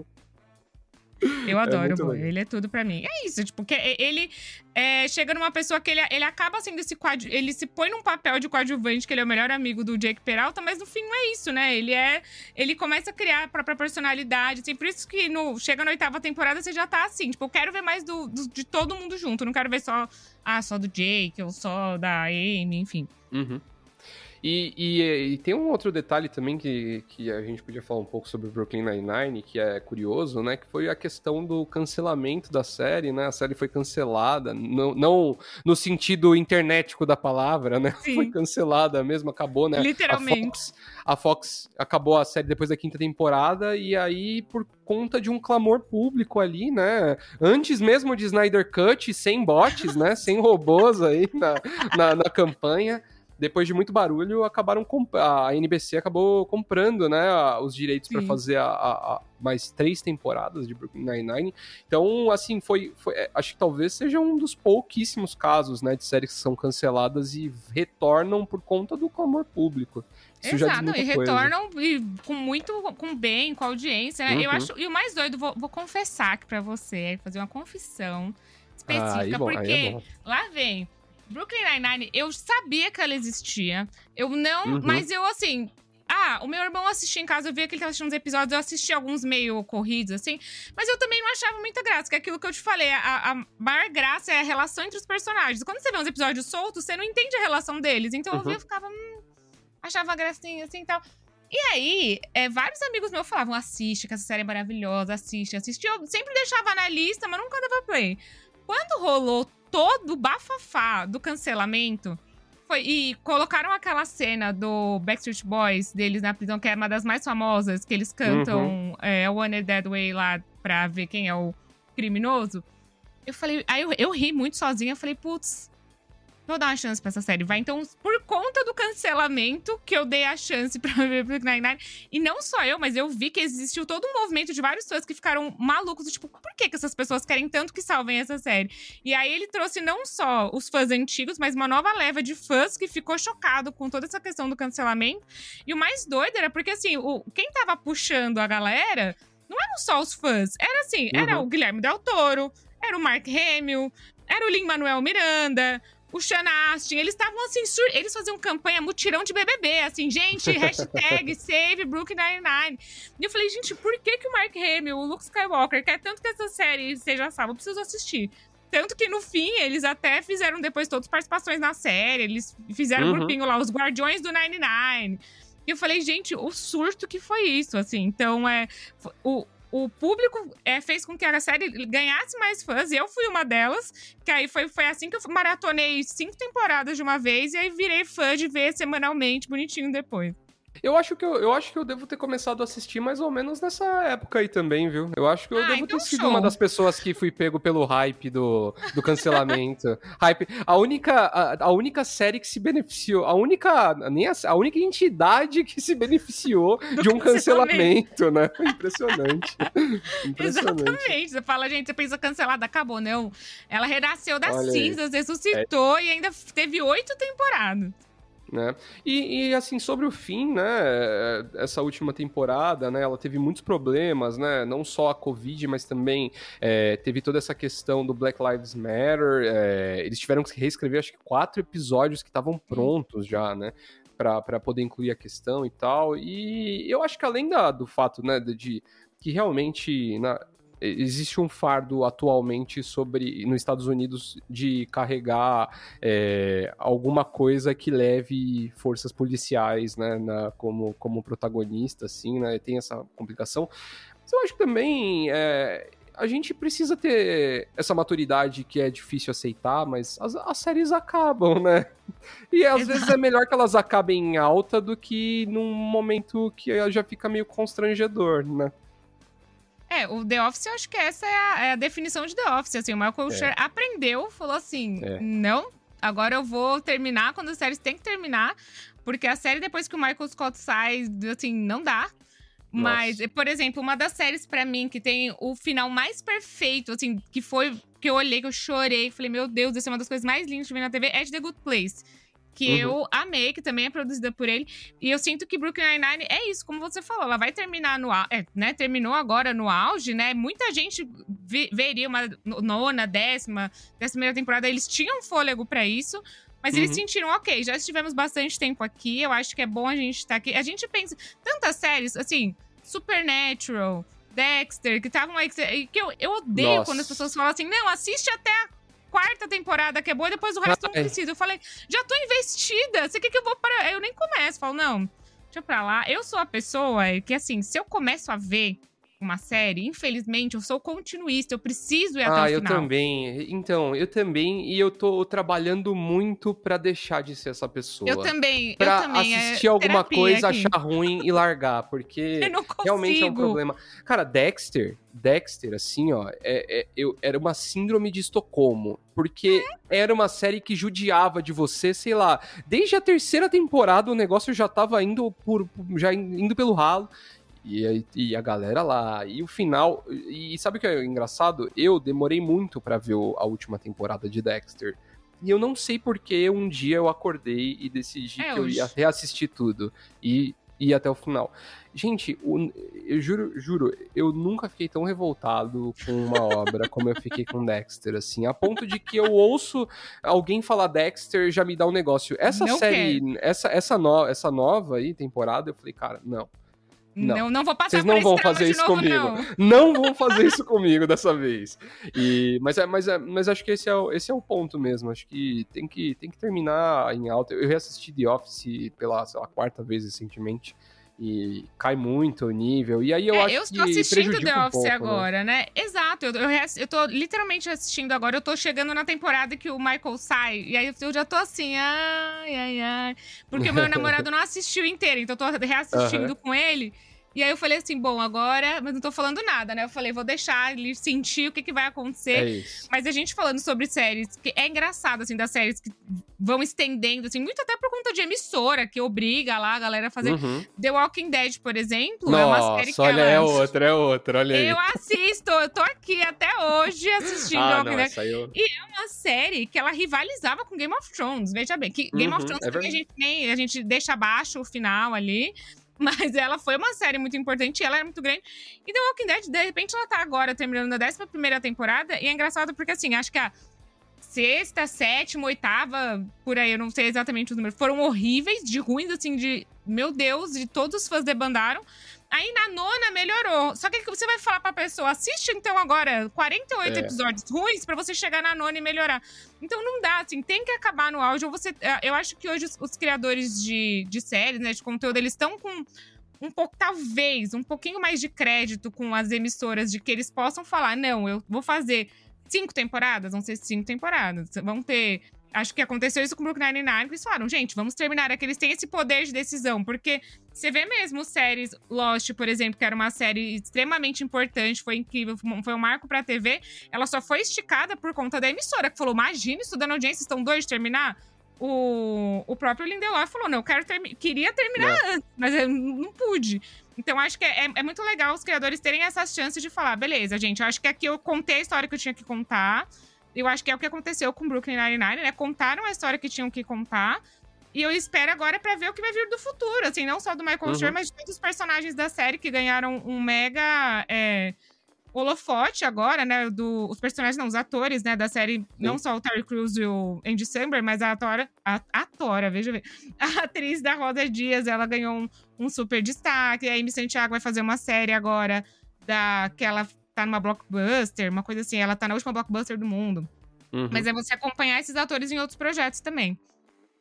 Speaker 3: Eu adoro o
Speaker 2: muito
Speaker 3: Boyle,
Speaker 2: legal.
Speaker 3: ele é tudo pra mim. É isso, tipo, que ele é, chega numa pessoa que ele, ele acaba sendo esse coadju... Ele se põe num papel de coadjuvante, que ele é o melhor amigo do Jake Peralta, mas no fim não é isso, né? Ele é. Ele começa a criar a própria personalidade. Assim, por isso que no, chega na oitava temporada, você já tá assim. Tipo, eu quero ver mais do, do- de todo mundo junto. Não quero ver só. Ah, só do Jake, ou só da Amy, enfim.
Speaker 2: Uhum. E, e, e, tem um outro detalhe também que, que a gente podia falar um pouco sobre Brooklyn Nine-Nine, que é curioso, né? Que foi a questão do cancelamento da série, né? A série foi cancelada, não, não no sentido internetico da palavra, né?
Speaker 3: Sim.
Speaker 2: Foi cancelada mesmo, acabou, né?
Speaker 3: Literalmente.
Speaker 2: A Fox, a Fox acabou a série depois da quinta temporada, e aí, por conta de um clamor público ali, né? Antes mesmo de Snyder Cut, sem bots, né? Sem robôs aí na, na, na campanha depois de muito barulho, acabaram a NBC acabou comprando, né, os direitos para fazer a, a, a, mais três temporadas de Brooklyn Nine-Nine. Então, assim, foi, foi, é, acho que talvez seja um dos pouquíssimos casos, né, de séries que são canceladas e retornam por conta do clamor público.
Speaker 3: Isso Exato, e retornam e com muito, com bem, com audiência. Né?
Speaker 2: Uhum.
Speaker 3: Eu acho, e o mais doido, vou, vou confessar aqui pra você, fazer uma confissão específica,
Speaker 2: ah, é bom,
Speaker 3: porque
Speaker 2: é
Speaker 3: lá vem Brooklyn Nine-Nine, eu sabia que ela existia. Eu não.
Speaker 2: Uhum.
Speaker 3: Mas eu, assim. Ah, o meu irmão assistia em casa, eu via que ele tava assistindo uns episódios, eu assisti alguns meio corridos, assim. Mas eu também não achava muita graça, que é aquilo que eu te falei. A, a maior graça é a relação entre os personagens. Quando você vê uns episódios soltos, você não entende a relação deles. Então eu via e ficava. Hum, achava gracinha, assim e tal. E aí, é, vários amigos meus falavam: assiste, que essa série é maravilhosa, assiste, assiste. Eu sempre deixava na lista, mas nunca dava play. Quando rolou todo o bafafá do cancelamento foi. E colocaram aquela cena do Backstreet Boys deles na prisão, que é uma das mais famosas, que eles cantam
Speaker 2: Uhum.
Speaker 3: é, One Dead Way lá pra ver quem é o criminoso. Eu falei. Aí eu, eu ri muito sozinha. Eu falei, putz, vou dar uma chance pra essa série. Vai, então, por conta do cancelamento que eu dei a chance pra ver Brooklyn Nine-Nine. E não só eu, mas eu vi que existiu todo um movimento de várias pessoas que ficaram malucos. do Tipo, por que, que essas pessoas querem tanto que salvem essa série? E aí ele trouxe não só os fãs antigos, mas uma nova leva de fãs que ficou chocado com toda essa questão do cancelamento. E o mais doido era porque, assim, o, quem tava puxando a galera não eram só os fãs. Era assim, era
Speaker 2: Uhum.
Speaker 3: o Guilherme Del Toro, era o Mark Hamill, era o Lin-Manuel Miranda, o Sean Astin, eles estavam assim, sur... eles faziam campanha mutirão de BBB, assim, gente, hashtag save Brooklyn Nine-Nine. E eu falei, gente, por que que o Mark Hamill, o Luke Skywalker, quer tanto que essa série seja salva? Eu preciso assistir. Tanto que no fim, eles até fizeram depois todas as participações na série, eles fizeram um
Speaker 2: Uhum.
Speaker 3: grupinho lá, os Guardiões do 99. E eu falei, gente, o surto que foi isso, assim. Então, é. O, o público é, fez com que a série ganhasse mais fãs, e eu fui uma delas. Que aí foi, foi assim que eu maratonei cinco temporadas de uma vez, e aí virei fã de ver semanalmente, bonitinho depois.
Speaker 2: Eu acho, que eu, eu acho que eu devo ter começado a assistir mais ou menos nessa época aí também, viu? Eu acho que eu
Speaker 3: Ah,
Speaker 2: devo
Speaker 3: então
Speaker 2: ter sido
Speaker 3: show.
Speaker 2: uma das pessoas que fui pego pelo hype do, do cancelamento. hype. A única, a, a única série que se beneficiou, a única, nem a, a única entidade que se beneficiou de um cancelamento, né? Impressionante. Impressionante.
Speaker 3: Exatamente. Você fala, gente, você pensa cancelada, acabou. Não. Ela renasceu das
Speaker 2: Olha aí.
Speaker 3: cinzas, ressuscitou e ainda teve oito temporadas.
Speaker 2: Né? E, e, assim, sobre o fim, né, essa última temporada, né, ela teve muitos problemas, né, não só a Covid, mas também é, teve toda essa questão do Black Lives Matter, é, eles tiveram que reescrever, acho que quatro episódios que estavam prontos já, né, para poder incluir a questão e tal, e eu acho que além da, do fato, né, de, de que realmente... Na, existe um fardo atualmente sobre nos Estados Unidos de carregar é, alguma coisa que leve forças policiais, né, na, como, como protagonista, assim, né, tem essa complicação. Mas eu acho que também é, a gente precisa ter essa maturidade que é difícil aceitar, mas as, as séries acabam, né? E às
Speaker 3: Exato.
Speaker 2: vezes é melhor que elas acabem em alta do que num momento que já fica meio constrangedor, né?
Speaker 3: É, o The Office, eu acho que essa é a, é a definição de The Office. Assim, o Michael Schur aprendeu, falou assim:
Speaker 2: É.
Speaker 3: não, agora eu vou terminar quando as séries têm que terminar. Porque a série, depois que o Michael Scott sai, assim, não dá. Mas, por exemplo, uma das séries pra mim que tem o final mais perfeito, assim, que foi que eu olhei, que eu chorei, que falei, meu Deus, essa é uma das coisas mais lindas que eu vi na TV, é de The Good Place. Que
Speaker 2: Uhum.
Speaker 3: eu amei, que também é produzida por ele. E eu sinto que Brooklyn Nine-Nine é isso, como você falou, ela vai terminar no é, né? Terminou agora no auge, né? Muita gente veria uma nona, décima, décima primeira temporada. Eles tinham fôlego pra isso. Mas eles
Speaker 2: Uhum.
Speaker 3: sentiram, ok, já estivemos bastante tempo aqui, eu acho que é bom a gente estar aqui. A gente pensa, tantas séries, assim, Supernatural, Dexter, que estavam aí, que, que eu, eu odeio
Speaker 2: Nossa.
Speaker 3: quando as pessoas falam assim, não, assiste até a quarta temporada que é boa e depois o resto não
Speaker 2: Ai.
Speaker 3: precisa. Eu falei, já tô investida. Você quer que eu vou para. Eu nem começo. Falo, não, deixa pra lá. Eu sou a pessoa que, assim, se eu começo a ver uma série, infelizmente, eu sou continuista, eu preciso ir até
Speaker 2: Ah,
Speaker 3: o
Speaker 2: eu
Speaker 3: final.
Speaker 2: também. Então, eu também. E eu tô trabalhando muito pra deixar de ser essa pessoa.
Speaker 3: Eu também,
Speaker 2: Pra
Speaker 3: eu também. é
Speaker 2: assistir alguma
Speaker 3: terapia
Speaker 2: coisa,
Speaker 3: aqui.
Speaker 2: achar ruim e largar. Porque
Speaker 3: Eu
Speaker 2: realmente é um problema. Cara, Dexter, Dexter, assim, ó, é, é- eu, era uma síndrome de Estocolmo. Porque era uma série que judiava de você, sei lá. Desde a terceira temporada o negócio já tava indo por. já indo pelo ralo. E, e a galera lá, e o final. E sabe o que é engraçado? Eu demorei muito pra ver a última temporada de Dexter. E eu não sei porque um dia eu acordei e decidi
Speaker 3: É
Speaker 2: que eu
Speaker 3: hoje.
Speaker 2: ia reassistir tudo. E ir até o final. Gente, o- eu juro, juro, eu nunca fiquei tão revoltado com uma obra como eu fiquei com Dexter, assim, a ponto de que eu ouço alguém falar Dexter já me dá um negócio. Essa
Speaker 3: Não
Speaker 2: série, essa, essa, no, essa nova aí, temporada, eu falei, cara, não. Não.
Speaker 3: Não, não vou passar
Speaker 2: Vocês não vão fazer isso
Speaker 3: novo,
Speaker 2: comigo.
Speaker 3: não.
Speaker 2: Não vão fazer isso comigo dessa vez. E, mas, é, mas, é, mas acho que esse é, o, esse é o ponto mesmo. Acho que tem que, tem que terminar em alta. Eu reassisti The Office pela lá, quarta vez recentemente. E cai muito o nível. E aí eu
Speaker 3: É,
Speaker 2: acho
Speaker 3: eu
Speaker 2: que
Speaker 3: estou assistindo The
Speaker 2: um
Speaker 3: Office
Speaker 2: pouco, né?
Speaker 3: agora, né? Exato, eu, eu, eu tô literalmente assistindo agora. Eu tô chegando na temporada que o Michael sai. E aí eu já tô assim, ai, ai, ai. Porque o meu namorado não assistiu inteiro, então eu tô reassistindo
Speaker 2: Aham.
Speaker 3: com ele. E aí eu falei assim, bom, agora. Mas não tô falando nada, né? Eu falei, vou deixar ele sentir o que, que vai acontecer.
Speaker 2: É.
Speaker 3: Mas a gente falando sobre séries, que é engraçado, assim, das séries que vão estendendo, assim, muito até por conta de emissora, que obriga lá a galera a fazer.
Speaker 2: Uhum.
Speaker 3: The Walking Dead, por exemplo, é uma série que
Speaker 2: Nossa, olha,
Speaker 3: ela...
Speaker 2: é outra, é outra, olha aí.
Speaker 3: Eu assisto, eu tô aqui até hoje assistindo The
Speaker 2: ah,
Speaker 3: Walking Dead.
Speaker 2: essa aí eu...
Speaker 3: Uma série que ela rivalizava com Game of Thrones, veja bem. Que Game of
Speaker 2: Uhum,
Speaker 3: Thrones
Speaker 2: é
Speaker 3: também a gente, nem, a gente deixa abaixo o final ali. Mas ela foi uma série muito importante ela era muito grande. E The Walking Dead, de repente, ela tá agora terminando a 11 primeira temporada. E é engraçado porque, assim, acho que a sexta, sétima, oitava, por aí, eu não sei exatamente os números, foram horríveis, de ruins, assim, de meu Deus, de todos os fãs debandaram. Aí na nona melhorou. Só que você vai falar pra pessoa, assiste então agora 48
Speaker 2: É.
Speaker 3: episódios ruins pra você chegar na nona e melhorar. Então não dá, assim, tem que acabar no. Ou você, eh, eu acho que hoje os, os criadores de, de séries, né, de conteúdo, eles estão com um pouco, talvez, um pouquinho mais de crédito com as emissoras, de que eles possam falar, não, eu vou fazer cinco temporadas, vão ser cinco temporadas. Vão ter. Acho que aconteceu isso com o Brooklyn Nine-Nine, que eles falaram, gente, vamos terminar. É que eles têm esse poder de decisão, porque você vê mesmo séries, Lost, por exemplo, que era uma série extremamente importante, foi incrível, foi um marco pra TV, ela só foi esticada por conta da emissora, que falou, imagina, estudando audiência, estão dois de terminar? O, o próprio Lindelof falou, não, eu quero termi queria terminar antes, mas eu não pude. Então, acho que é, é muito legal os criadores terem essas chances de falar, beleza, gente, eu acho que aqui eu contei a história que eu tinha que contar. Eu acho que é o que aconteceu com Brooklyn Nine-Nine, né? Contaram a história que tinham que contar. E eu espero agora pra ver o que vai vir do futuro, assim, não só do Michael
Speaker 2: Uhum.
Speaker 3: Schur, mas de todos os personagens da série que ganharam um mega é, holofote agora, né? Do, os personagens, não, os atores, né, da série, não só o Terry Crews e o Andy Samberg, mas a Tora, a, a Tora, veja bem, a atriz da Roda Dias, ela ganhou um, um super destaque. A Amy Santiago vai fazer uma série agora da que ela tá numa blockbuster, uma coisa assim, ela tá na última blockbuster do mundo.
Speaker 2: Uhum.
Speaker 3: Mas é você acompanhar esses atores em outros projetos também.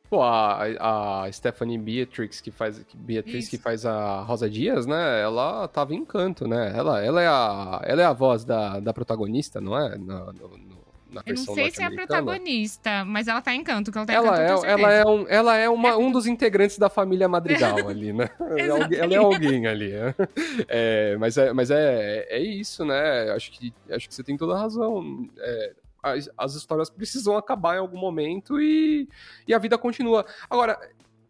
Speaker 2: Pô, a, a Stephanie Beatrix, que faz, Beatriz,
Speaker 3: Isso.
Speaker 2: que faz a Rosa Dias, né? Ela tava em encanto, né? Ela, ela, é, a, ela é a voz da, da protagonista, não é? Na, no- no- na
Speaker 3: Eu não sei se é a protagonista, mas ela tá em canto, que ela tá em
Speaker 2: Ela
Speaker 3: canto,
Speaker 2: é, ela é, um, ela é uma, um dos integrantes da família Madrigal ali, né? É ela é alguém ali. é. É, mas é, mas é, é isso, né? Acho que, acho que você tem toda a razão. É, as, as histórias precisam acabar em algum momento e, e a vida continua. Agora,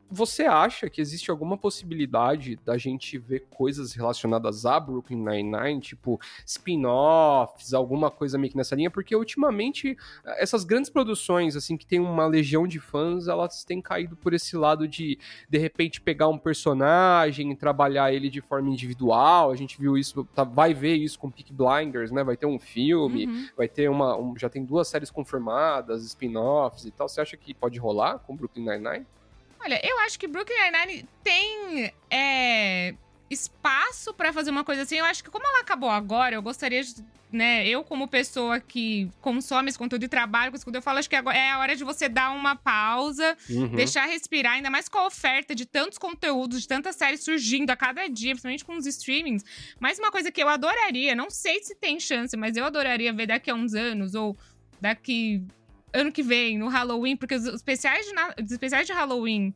Speaker 2: você acha que existe alguma possibilidade da gente ver coisas relacionadas a Brooklyn Nine-Nine, tipo spin-offs, alguma coisa meio que nessa linha? Porque ultimamente essas grandes produções, assim, que tem uma legião de fãs, elas têm caído por esse lado de, de repente, pegar um personagem e trabalhar ele de forma individual. A gente viu isso, tá- vai ver isso com Peak Blinders, né? Vai ter um filme,
Speaker 3: Uhum.
Speaker 2: vai ter uma. um- já tem duas séries confirmadas, spin-offs e tal. Você acha que pode rolar com Brooklyn Nine-Nine?
Speaker 3: Olha, eu acho que Brooklyn Nine-Nine tem é, espaço pra fazer uma coisa assim. Eu acho que como ela acabou agora, eu gostaria de né, eu como pessoa que consome esse conteúdo e trabalho com esse conteúdo, eu falo acho que agora é a hora de você dar uma pausa,
Speaker 2: Uhum.
Speaker 3: deixar respirar, ainda mais com a oferta de tantos conteúdos, de tantas séries surgindo a cada dia, principalmente com os streamings. Mas uma coisa que eu adoraria, não sei se tem chance, mas eu adoraria ver daqui a uns anos ou daqui ano que vem, no Halloween, porque os especiais de, os especiais de Halloween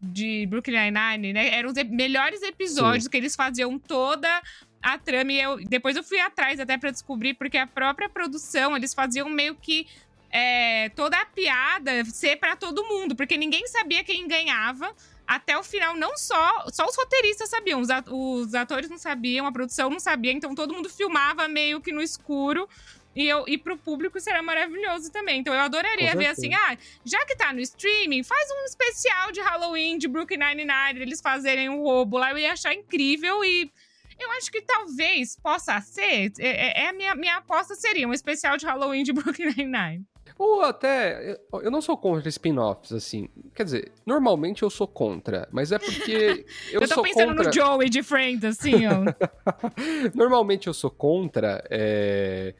Speaker 3: de Brooklyn Nine-Nine, né, eram os e- melhores episódios que eles faziam toda a trama e eu, depois eu fui atrás até pra descobrir, porque a própria produção, eles faziam meio que é, toda a piada ser pra todo mundo, porque ninguém sabia quem ganhava. Até o final, não só. Só os roteiristas sabiam, os atores não sabiam, a produção não sabia, então todo mundo filmava meio que no escuro. E, eu, e pro público era maravilhoso também. Então eu adoraria ver assim, ah, já que tá no streaming, faz um especial de Halloween de Brooklyn Nine-Nine, eles fazerem o roubo lá, eu ia achar incrível e eu acho que talvez possa ser, é, é- é a minha, minha aposta seria um especial de Halloween de Brooklyn Nine-Nine.
Speaker 2: Ou até, eu- eu não sou contra spin-offs, assim. Quer dizer, normalmente eu sou contra, mas é porque eu,
Speaker 3: Eu, tô
Speaker 2: sou
Speaker 3: pensando
Speaker 2: contra.
Speaker 3: no Joey de Friends, assim, ó.
Speaker 2: Normalmente eu sou contra é,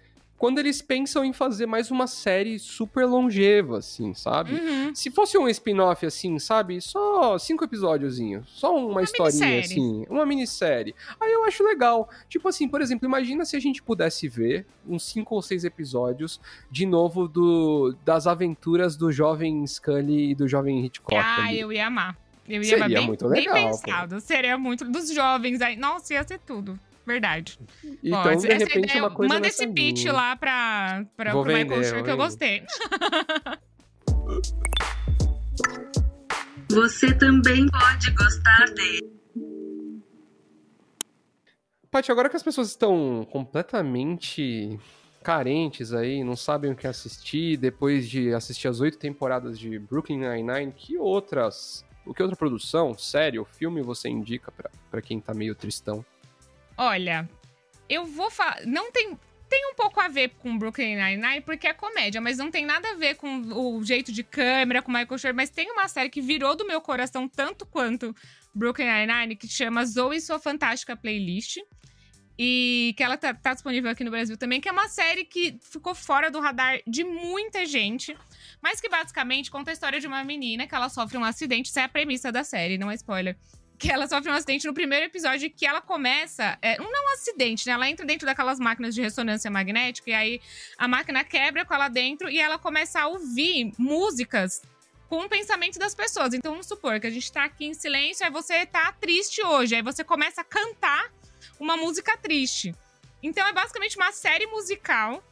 Speaker 2: quando eles pensam em fazer mais uma série super longeva, assim, sabe?
Speaker 3: Uhum.
Speaker 2: Se fosse um spin-off, assim, sabe? Só cinco episódiozinhos. Só uma, historinha,
Speaker 3: minissérie.
Speaker 2: assim. Uma minissérie. Aí eu acho legal. Tipo assim, por exemplo, imagina se a gente pudesse ver uns cinco ou seis episódios de novo do, das aventuras do jovem Scully e do jovem Hitchcock.
Speaker 3: Ah,
Speaker 2: ali.
Speaker 3: eu ia amar. Eu ia
Speaker 2: Seria
Speaker 3: bem,
Speaker 2: muito
Speaker 3: bem
Speaker 2: legal, pô.
Speaker 3: pensado. Seria muito. Dos jovens aí. Nossa, ia ser tudo. Verdade.
Speaker 2: Então,
Speaker 3: Ó,
Speaker 2: de
Speaker 3: essa
Speaker 2: repente,
Speaker 3: ideia-
Speaker 2: uma coisa
Speaker 3: Manda esse pitch
Speaker 2: linha.
Speaker 3: lá pra, pra,
Speaker 2: Vou
Speaker 3: pro Michael
Speaker 2: vender,
Speaker 3: Schur
Speaker 2: vou
Speaker 3: que eu gostei.
Speaker 1: Você também pode gostar de.
Speaker 2: Paty, agora que as pessoas estão completamente carentes aí, não sabem o que assistir, depois de assistir as oito temporadas de Brooklyn Nine-Nine, que outras, o que outra produção, série ou filme você indica pra quem tá meio tristão?
Speaker 3: Olha, eu vou falar. Não tem. Tem um pouco a ver com Brooklyn Nine-Nine, porque é comédia, mas não tem nada a ver com o jeito de câmera, com Michael Schur. Mas tem uma série que virou do meu coração tanto quanto Brooklyn Nine-Nine, que chama Zoe e Sua Fantástica Playlist. E que ela tá, tá disponível aqui no Brasil também, que é uma série que ficou fora do radar de muita gente, mas que basicamente conta a história de uma menina que ela sofre um acidente. Isso é a premissa da série, não é spoiler que ela sofre um acidente no primeiro episódio que ela começa. É, não é um acidente, né? Ela entra dentro daquelas máquinas de ressonância magnética e aí a máquina quebra com ela dentro e ela começa a ouvir músicas com o pensamento das pessoas. Então vamos supor que a gente tá aqui em silêncio, aí você tá triste hoje, aí você começa a cantar uma música triste. Então é basicamente uma série musical.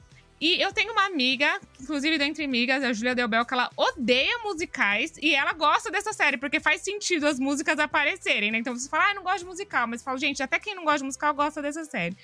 Speaker 3: E eu tenho uma amiga, inclusive dentre amigas, a Julia Delbel, que ela odeia musicais e ela gosta dessa série, porque faz sentido as músicas aparecerem, né? Então você fala, ah, não gosto de musical, mas eu falo, gente, até quem não gosta de musical gosta dessa série.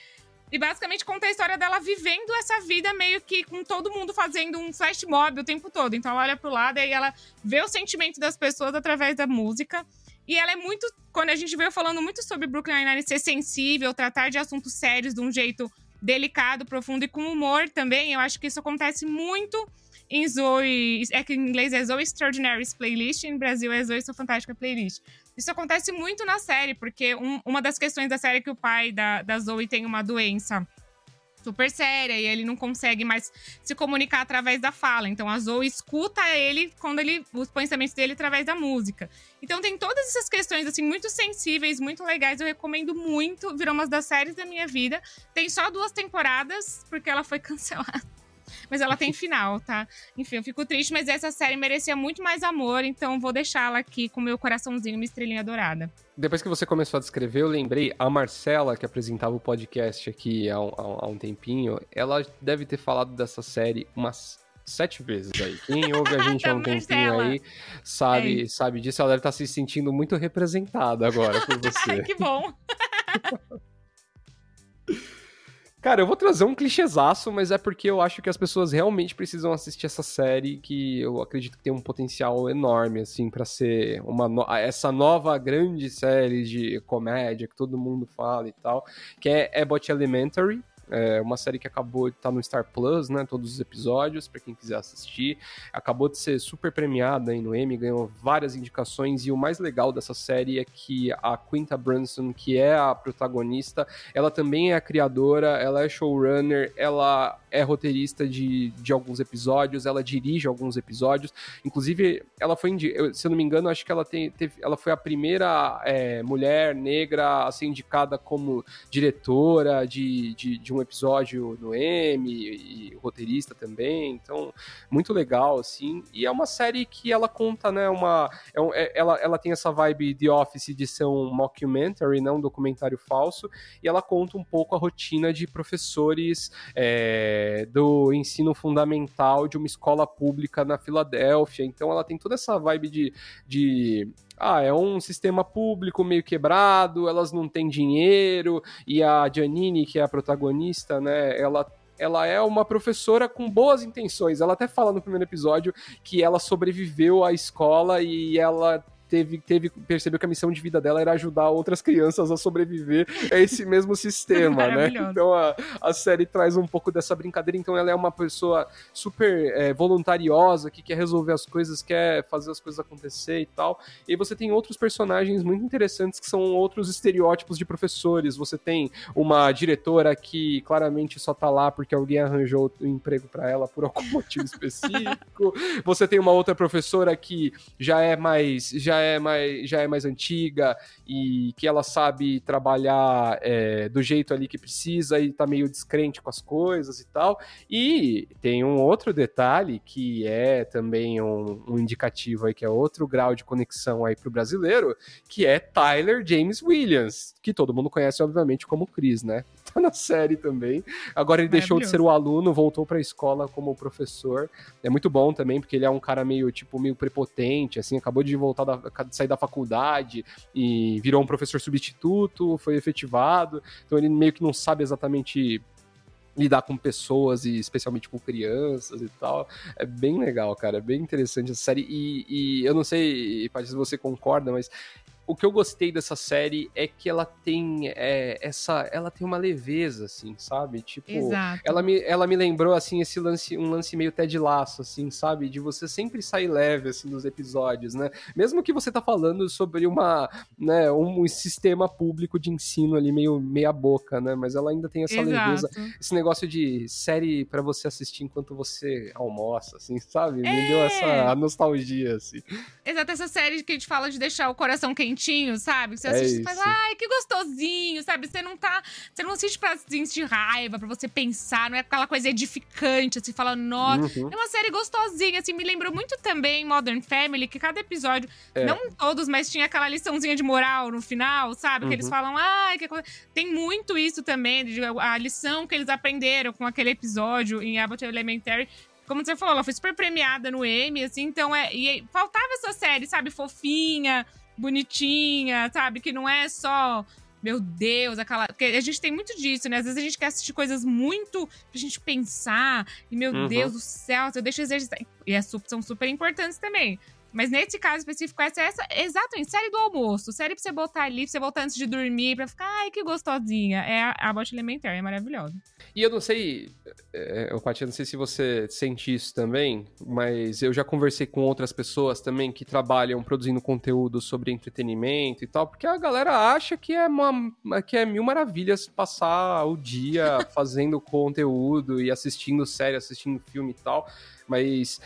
Speaker 3: E basicamente conta a história dela vivendo essa vida meio que com todo mundo fazendo um flash mob o tempo todo. Então ela olha pro lado e ela vê o sentimento das pessoas através da música. E ela é muito. Quando a gente veio falando muito sobre Brooklyn Nine-Nine ser sensível, tratar de assuntos sérios de um jeito delicado, profundo e com humor também, eu acho que isso acontece muito em Zoe. É que em inglês é Zoe Extraordinaries Playlist, em Brasil é Zoe Sua Fantástica Playlist. Isso acontece muito na série, porque um- uma das questões da série é que o pai da, da Zoe tem uma doença super séria e ele não consegue mais se comunicar através da fala. Então a Zoe escuta ele quando ele os pensamentos dele através da música. Então tem todas essas questões assim muito sensíveis, muito legais. Eu recomendo muito. Virou uma das séries da minha vida. Tem só duas temporadas porque ela foi cancelada. Mas ela tem final, tá? Enfim, eu fico triste, mas essa série merecia muito mais amor, então vou deixá-la aqui com meu coraçãozinho, uma estrelinha dourada.
Speaker 2: Depois que você começou a descrever, eu lembrei, a Marcela, que apresentava o podcast aqui há um, há um- tempinho, ela deve ter falado dessa série umas sete vezes aí. Quem ouve a gente há um tempinho aí sabe, sabe disso, ela deve estar se sentindo muito representada agora por você.
Speaker 3: Ai, que bom!
Speaker 2: Cara, eu vou trazer um clichêzaço, mas é porque eu acho que as pessoas realmente precisam assistir essa série, que eu acredito que tem um potencial enorme, assim, pra ser uma no- essa nova grande série de comédia que todo mundo fala e tal, que é Abbott Elementary. É uma série que acabou de estar tá no Star Plus, né? Todos os episódios, para quem quiser assistir. Acabou de ser super premiada aí no Emmy, ganhou várias indicações. E o mais legal dessa série é que a Quinta Brunson, que é a protagonista, ela também é a criadora, ela é showrunner, ela é roteirista de, de alguns episódios, ela dirige alguns episódios. Inclusive, ela foi, se eu não me engano, acho que ela, tem, teve, ela foi a primeira é, mulher negra a ser indicada como diretora de, de, de um episódio no Emmy e, e roteirista também. Então, muito legal, assim. E é uma série que ela conta, né, uma... É, é, ela, ela tem essa vibe The Office de ser um mockumentary, não um documentário falso, e ela conta um pouco a rotina de professores... É, do ensino fundamental de uma escola pública na Filadélfia. Então ela tem toda essa vibe de, de ah, é um sistema público meio quebrado, elas não têm dinheiro, e a Janine, que é a protagonista, né, ela ela é uma professora com boas intenções. Ela até fala no primeiro episódio que ela sobreviveu à escola e ela teve, teve, percebeu que a missão de vida dela era ajudar outras crianças a sobreviver a esse mesmo sistema, né? Então a, a série traz um pouco dessa brincadeira. Então ela é uma pessoa super é, voluntariosa, que quer resolver as coisas, quer fazer as coisas acontecer e tal. E você tem outros personagens muito interessantes que são outros estereótipos de professores. Você tem uma diretora que claramente só tá lá porque alguém arranjou um emprego para ela por algum motivo específico. você tem uma outra professora que já é mais já é mais, já é mais antiga e que ela sabe trabalhar é, do jeito ali que precisa e tá meio descrente com as coisas e tal. E tem um outro detalhe que é também um, um indicativo aí, que é outro grau de conexão aí pro brasileiro, que é Tyler James Williams, que todo mundo conhece, obviamente, como Chris, né? Tá na série também. Agora ele deixou de ser o aluno, voltou pra escola como professor. É muito bom também, porque ele é um cara meio, tipo, meio prepotente, assim, acabou de voltar da, sair da faculdade e virou um professor substituto, foi efetivado, então ele meio que não sabe exatamente lidar com pessoas e especialmente com crianças e tal. É bem legal, cara. É bem interessante essa série. E, e eu não sei, Paty, se você concorda, mas o que eu gostei dessa série é que ela tem é, essa, ela tem uma leveza, assim, sabe? Tipo, Exato. ela me, ela me lembrou assim esse lance, um lance meio Ted Laço, assim, sabe? De você sempre sair leve assim dos episódios, né? Mesmo que você tá falando sobre uma, né, um sistema público de ensino ali meio meia boca, né? Mas ela ainda tem essa Exato. leveza, esse negócio de série para você assistir enquanto você almoça, assim, sabe? É. Me deu essa é. nostalgia, assim.
Speaker 3: Exato, essa série que a gente fala de deixar o coração quente sabe? Você assiste é e faz, ai, que gostosinho, sabe? Você não tá. Você não assiste pra sentir raiva, pra você pensar, não é aquela coisa edificante, assim, falando, nossa. Uhum. É uma série gostosinha, assim, me lembrou muito também Modern Family, que cada episódio, é. não todos, mas tinha aquela liçãozinha de moral no final, sabe? Uhum. Que eles uhum. falam, ai, que coisa. Tem muito isso também, a lição que eles aprenderam com aquele episódio em Abbott Elementary como você falou, ela foi super premiada no Emmy, assim, então é. E faltava essa série, sabe, fofinha, bonitinha, sabe? Que não é só meu Deus, aquela. Porque a gente tem muito disso, né? Às vezes a gente quer assistir coisas muito pra gente pensar. E, meu uhum. Deus do céu, eu deixo exercitar. E as são super importantes também. Mas nesse caso específico, essa é essa, exatamente, série do almoço. Série pra você botar ali, pra você botar antes de dormir, pra ficar, ai, que gostosinha. É a, a Bot Elementar, é maravilhosa.
Speaker 2: E eu não sei, é, eu, Paty, não sei se você sente isso também, mas eu já conversei com outras pessoas também que trabalham produzindo conteúdo sobre entretenimento e tal, porque a galera acha que é, uma, que é mil maravilhas passar o dia fazendo conteúdo e assistindo série, assistindo filme e tal. Mas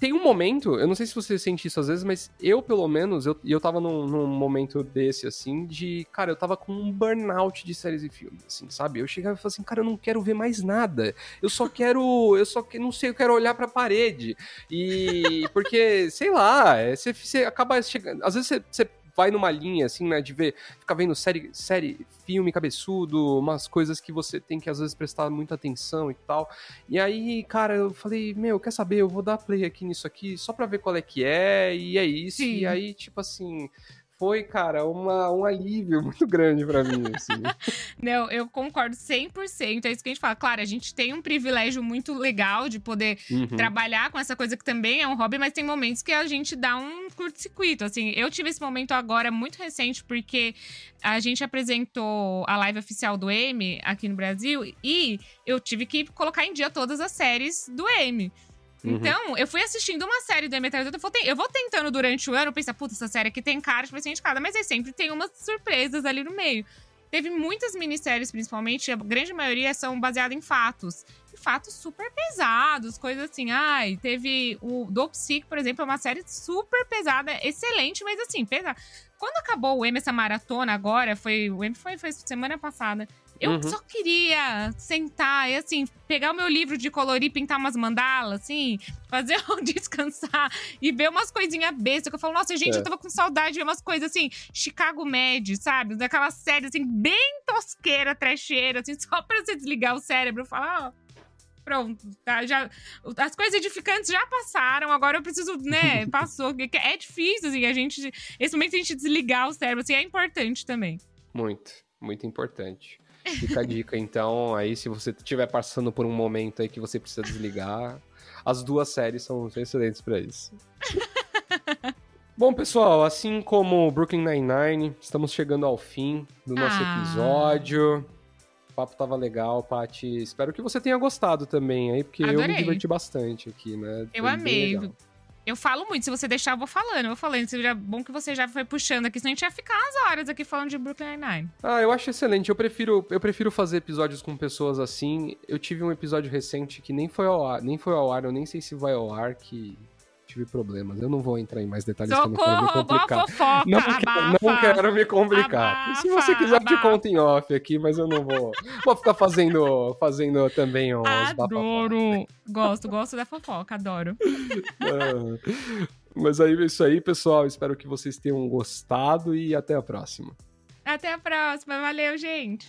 Speaker 2: tem um momento, eu não sei se você sente isso às vezes, mas eu, pelo menos, eu, eu tava num, num momento desse, assim, de, cara, eu tava com um burnout de séries e filmes, assim, sabe? Eu chegava e falava assim, cara, eu não quero ver mais nada. Eu só quero, eu só que não sei, eu quero olhar pra parede. E, porque, sei lá, é, você, você acaba chegando, às vezes você, você vai numa linha, assim, né, de ver, ficar vendo série, série, filme cabeçudo, umas coisas que você tem que às vezes prestar muita atenção e tal. E aí, cara, eu falei, meu, quer saber? Eu vou dar play aqui nisso aqui só pra ver qual é que é, e é isso. Sim. E aí, tipo assim, foi, cara, uma, um alívio muito grande para mim, assim.
Speaker 3: Não, eu concordo 100%. É isso que a gente fala. Claro, a gente tem um privilégio muito legal de poder uhum. trabalhar com essa coisa que também é um hobby, mas tem momentos que a gente dá um curto-circuito. Assim, eu tive esse momento agora muito recente, porque a gente apresentou a live oficial do M aqui no Brasil e eu tive que colocar em dia todas as séries do M. Uhum. Então, eu fui assistindo uma série do M3, eu eu vou tentando durante o ano pensar, puta, essa série aqui tem cara de vai ser indicada, mas aí sempre tem umas surpresas ali no meio. Teve muitas minisséries, principalmente, a grande maioria são baseadas em fatos. E fatos super pesados, coisas assim. Ai, teve o Do Psique, por exemplo, é uma série super pesada, excelente, mas assim, pesada. Quando acabou o M, essa maratona agora, foi. O M foi, foi semana passada. Eu uhum. só queria sentar e, assim, pegar o meu livro de colorir, pintar umas mandalas, assim, fazer um descansar e ver umas coisinhas bestas. Que eu falo, nossa, gente, é. eu tava com saudade de ver umas coisas assim, Chicago Med, sabe? Daquela série, assim, bem tosqueira, trecheira, assim, só pra você desligar o cérebro e falar, ó. Pronto, tá? Já, as coisas edificantes já passaram, agora eu preciso, né? Passou. É difícil, assim, a gente. Esse momento a gente desligar o cérebro, assim, é importante também.
Speaker 2: Muito, muito importante. Fica a dica, então, aí se você estiver passando por um momento aí que você precisa desligar, as duas séries são excelentes para isso. Bom, pessoal, assim como Brooklyn Nine-Nine, estamos chegando ao fim do nosso ah. episódio. O papo tava legal, Paty. Espero que você tenha gostado também aí, porque Adorei. eu me diverti bastante aqui, né?
Speaker 3: Eu Foi amei. Eu falo muito, se você deixar, eu vou falando, eu vou falando. Seja bom que você já foi puxando aqui, senão a gente ia ficar as horas aqui falando de Brooklyn Nine-Nine.
Speaker 2: Ah, eu acho excelente. Eu prefiro, eu prefiro fazer episódios com pessoas assim. Eu tive um episódio recente que nem foi ao ar, nem foi ao ar, eu nem sei se vai ao ar, que tive problemas. Eu não vou entrar em mais detalhes
Speaker 3: Socorro,
Speaker 2: pra não me complicar.
Speaker 3: Fofoca,
Speaker 2: não, abafa, não quero me complicar. Abafa, Se você quiser, abafa. te conto em off aqui, mas eu não vou. vou ficar fazendo, fazendo também os
Speaker 3: Adoro. Gosto, gosto da fofoca, adoro.
Speaker 2: Ah, mas aí é isso aí, pessoal. Espero que vocês tenham gostado e até a próxima.
Speaker 3: Até a próxima. Valeu, gente.